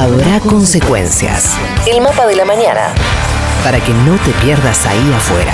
habrá consecuencias. El mapa de la mañana. Para que no te pierdas ahí afuera.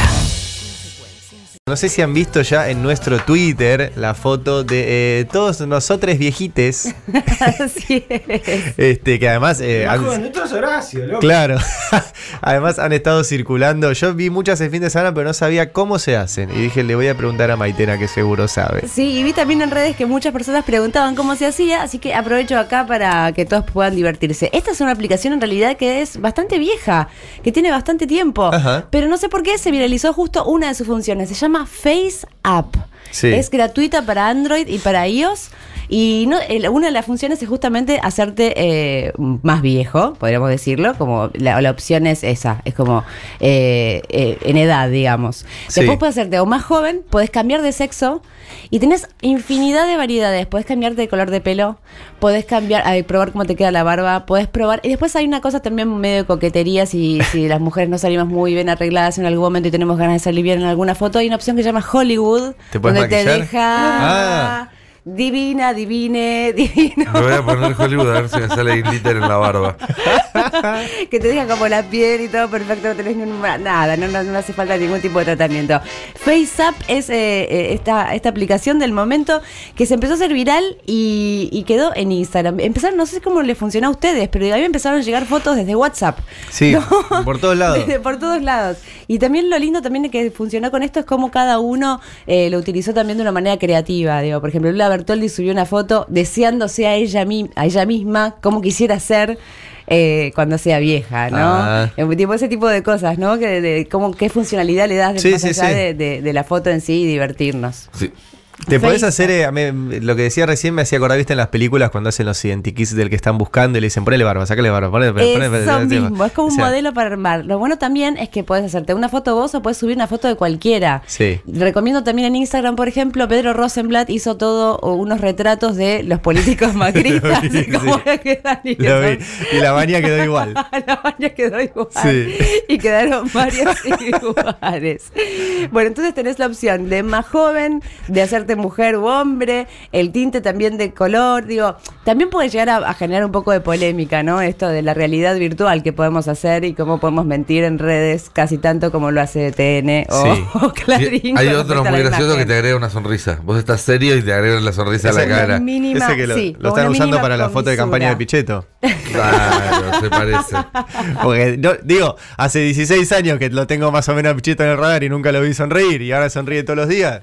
No sé si han visto ya en nuestro Twitter la foto de eh, todos nosotros viejites. Así es. Este, que además. eh, Más han- Horacio, loco. claro. además han estado circulando. Yo vi muchas el fin de semana, pero no sabía cómo se hacen. Y dije, le voy a preguntar a Maitena, que seguro sabe. Sí, y vi también en redes que muchas personas preguntaban cómo se hacía, así que aprovecho acá para que todos puedan divertirse. Esta es una aplicación en realidad que es bastante vieja, que tiene bastante tiempo, Ajá. pero no sé por qué se viralizó justo una de sus funciones. Se llama Face App. Sí. Es gratuita para Android y para iOS. Y no, el- una de las funciones es justamente hacerte eh, más viejo, podríamos decirlo, como la, la opción es esa, es como eh, eh, en edad, digamos. Sí. Después puedes hacerte o más joven, puedes cambiar de sexo y tenés infinidad de variedades. Puedes cambiarte de color de pelo, puedes cambiar, probar cómo te queda la barba, puedes probar. Y después hay una cosa también medio de coquetería, si, si las mujeres no salimos muy bien arregladas en algún momento y tenemos ganas de salir bien en alguna foto, hay una opción que se llama Hollywood, ¿Te puedes donde te deja... Ah. Divina, divine, divino. Me voy a poner Hollywood a ver si me sale glitter en la barba. que te deja como la piel y todo perfecto, no tenés ni un- nada, no, no, no hace falta ningún tipo de tratamiento. FaceApp es eh, eh, esta, esta aplicación del momento que se empezó a hacer viral y, y quedó en Instagram. Empezaron, no sé cómo le funcionó a ustedes, pero a mí empezaron a llegar fotos desde WhatsApp. Sí, por todos lados. Desde por todos lados. Y también lo lindo también de que funcionó con esto es cómo cada uno eh, lo utilizó también de una manera creativa. Digo, por ejemplo, Lula Bertoldi subió una foto deseándose a ella, a ella misma cómo quisiera ser eh, cuando sea vieja, ¿no? Ah. Eh, ese tipo de cosas, ¿no? Que de, de cómo, qué funcionalidad le das de, Sí, más sí, allá sí. De- de la foto en sí y divertirnos. Te podés hacer, eh, a mí, lo que decía recién me hacía acordar, viste, en las películas cuando hacen los identikits del que están buscando y le dicen, ponele barba, sácale barba, ponele, ponele, Eso ponele". mismo, es como O un sea, modelo para armar. Lo bueno también es que puedes hacerte una foto vos o puedes subir una foto de cualquiera. Sí. Recomiendo también en Instagram, por ejemplo, Pedro Rosenblatt hizo todo unos retratos de los políticos macristas. Lo vi, sí. quedan y la baña quedó igual. la baña quedó igual. Sí. Y quedaron varios iguales. Bueno, entonces tenés la opción de más joven, de hacerte mujer u hombre, el tinte también de color. Digo, también puede llegar a, a generar un poco de polémica, ¿no? Esto de la realidad virtual que podemos hacer y cómo podemos mentir en redes casi tanto como lo hace TN o, Sí. o Clarín. Y hay otro muy gracioso que te agrega una sonrisa. Vos estás serio y te agregan la sonrisa a la Ese- cara. Mínima, Ese que lo, sí, lo con están usando para la foto de campaña de. Pichetto. Claro, se parece. Porque, no- digo, hace 16 años que lo tengo más o menos a Pichetto en el radar y nunca lo vi sonreír y ahora sonríe todos los días.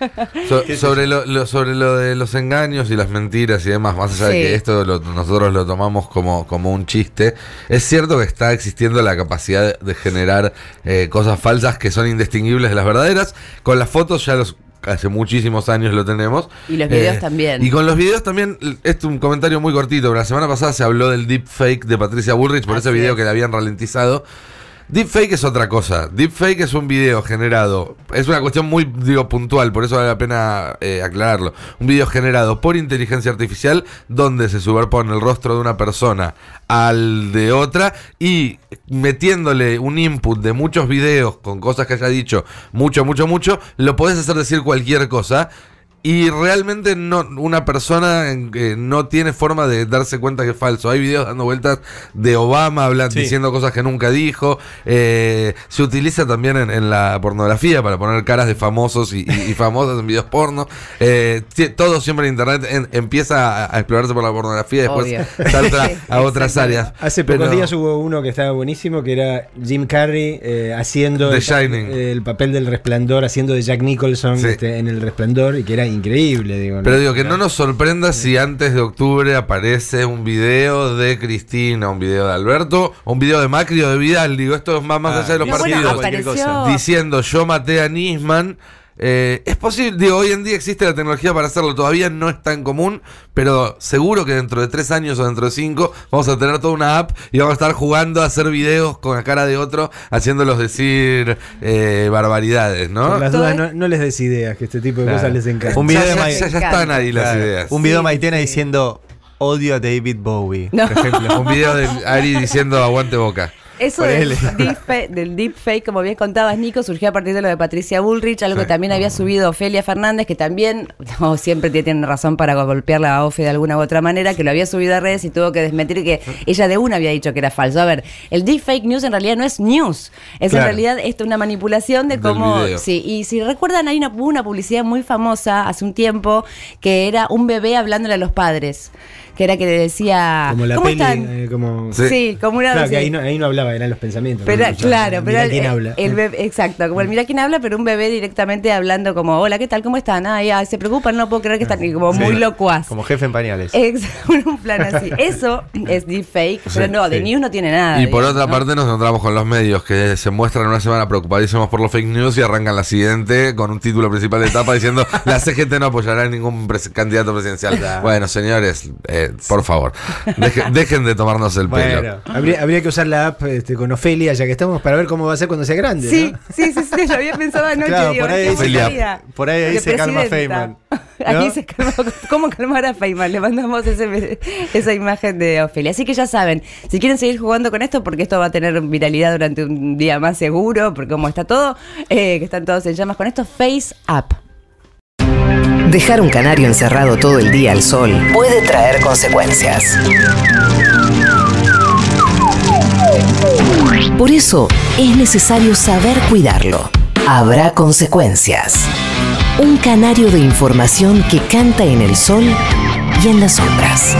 So- sobre, lo, lo- sobre lo de los engaños y las mentiras y demás, más allá de que esto lo- nosotros lo tomamos como, como un chiste, es cierto que está existiendo la capacidad de generar eh, cosas falsas que son indistinguibles de las verdaderas. Con las fotos ya los hace muchísimos años lo tenemos. Eh, Y los videos también. Y con los videos también, es un comentario muy cortito, pero la semana pasada se habló del deepfake de Patricia Bullrich por ese video es. que le habían ralentizado. Deepfake es otra cosa. Deepfake es un video generado. Es una cuestión muy, digo, puntual, por eso vale la pena eh, aclararlo. Un video generado por inteligencia artificial donde se superpone el rostro de una persona al de otra y metiéndole un input de muchos videos con cosas que haya dicho mucho, mucho, mucho, lo podés hacer decir cualquier cosa. Y realmente no, una persona eh, no tiene forma de darse cuenta que es falso. Hay videos dando vueltas de Obama hablando, Sí. diciendo cosas que nunca dijo. Eh, se utiliza también en, en la pornografía para poner caras de famosos y, y- y famosas en videos porno. Eh, todo siempre en internet en- empieza a, a explorarse por la pornografía y después Obvio. salta a otras áreas. Hace pocos Pero- días hubo uno que estaba buenísimo, que era Jim Carrey eh, haciendo The el, Shining. el papel del resplandor, haciendo de Jack Nicholson Sí. este, en el resplandor, y que era increíble, digo. ¿no? Pero digo que no nos sorprenda si antes de octubre aparece un video de Cristina, un video de Alberto, un video de Macri o de Vidal. Digo, esto es más, más Ah, allá de los bueno, partidos. apareció-. Diciendo yo maté a Nisman. Eh, es posible, digo, hoy en día existe la tecnología para hacerlo, todavía no es tan común, pero seguro que dentro de tres años o dentro de cinco vamos a tener toda una app y vamos a estar jugando a hacer videos con la cara de otro, haciéndolos decir eh, barbaridades, ¿no? Por las dudas, no, no les des ideas, que este tipo de Claro. cosas les encanta. Un video ya, de ya- Ma- ya- ya están ahí las Claro. ideas. Un video de Maitena sí. diciendo odio a David Bowie, No. por ejemplo. Un video de Ari diciendo aguante boca. Eso del deepfake, del deepfake, como bien contabas, Nico, surgió a partir de lo de Patricia Bullrich, algo que también había subido Ofelia Fernández, que también, no, siempre tiene razón para golpearla a Ofe de alguna u otra manera, que lo había subido a redes y tuvo que desmentir que ella de una había dicho que era falso. A ver, el deepfake news en realidad no es news, es Claro. en realidad esto una manipulación de cómo... Sí, y si recuerdan, hay una, una publicidad muy famosa hace un tiempo que era un bebé hablándole a los padres, que era que le decía... Como la ¿Cómo peli, están? eh, como... Sí. Sí, como una... Claro, que ahí no, ahí no hablaba, eran los pensamientos. Pero, claro, pero mirá el, quién el- habla. el bebé, exacto, como el mira quién habla, pero un bebé directamente hablando como, hola, ¿qué tal? ¿Cómo están? Ay, ay, se preocupan, no puedo creer que están y como Sí. muy locuaz. Como jefe en pañales. Ex- un plan así. Eso es deepfake, pero no, de news no tiene nada. Y por digamos, otra ¿no? parte nos encontramos con los medios que se muestran una semana preocupadísimos por los fake news y arrancan la siguiente con un título principal de etapa diciendo la CGT no apoyará a ningún pres- candidato presidencial. bueno, señores, eh, por favor, deje- dejen de tomarnos el pelo. Habría, habría que usar la app este, con Ofelia, ya que estamos, para ver cómo va a ser cuando sea grande. Sí, ¿no? sí, sí, sí, lo había pensado anoche. Claro, digo, por ahí dice- por ahí De se calma. Feynman, Ahí ¿no? se calma. ¿Cómo calmar a Feynman? Le mandamos ese- esa imagen de Ofelia. Así que ya saben, si quieren seguir jugando con esto, porque esto va a tener viralidad durante un día más seguro, porque como está todo, eh, que están todos en llamas con esto, Face Up. Dejar un canario encerrado todo el día al sol puede traer consecuencias. Por eso es necesario saber cuidarlo. Habrá consecuencias. Un canario de información que canta en el sol y en las sombras.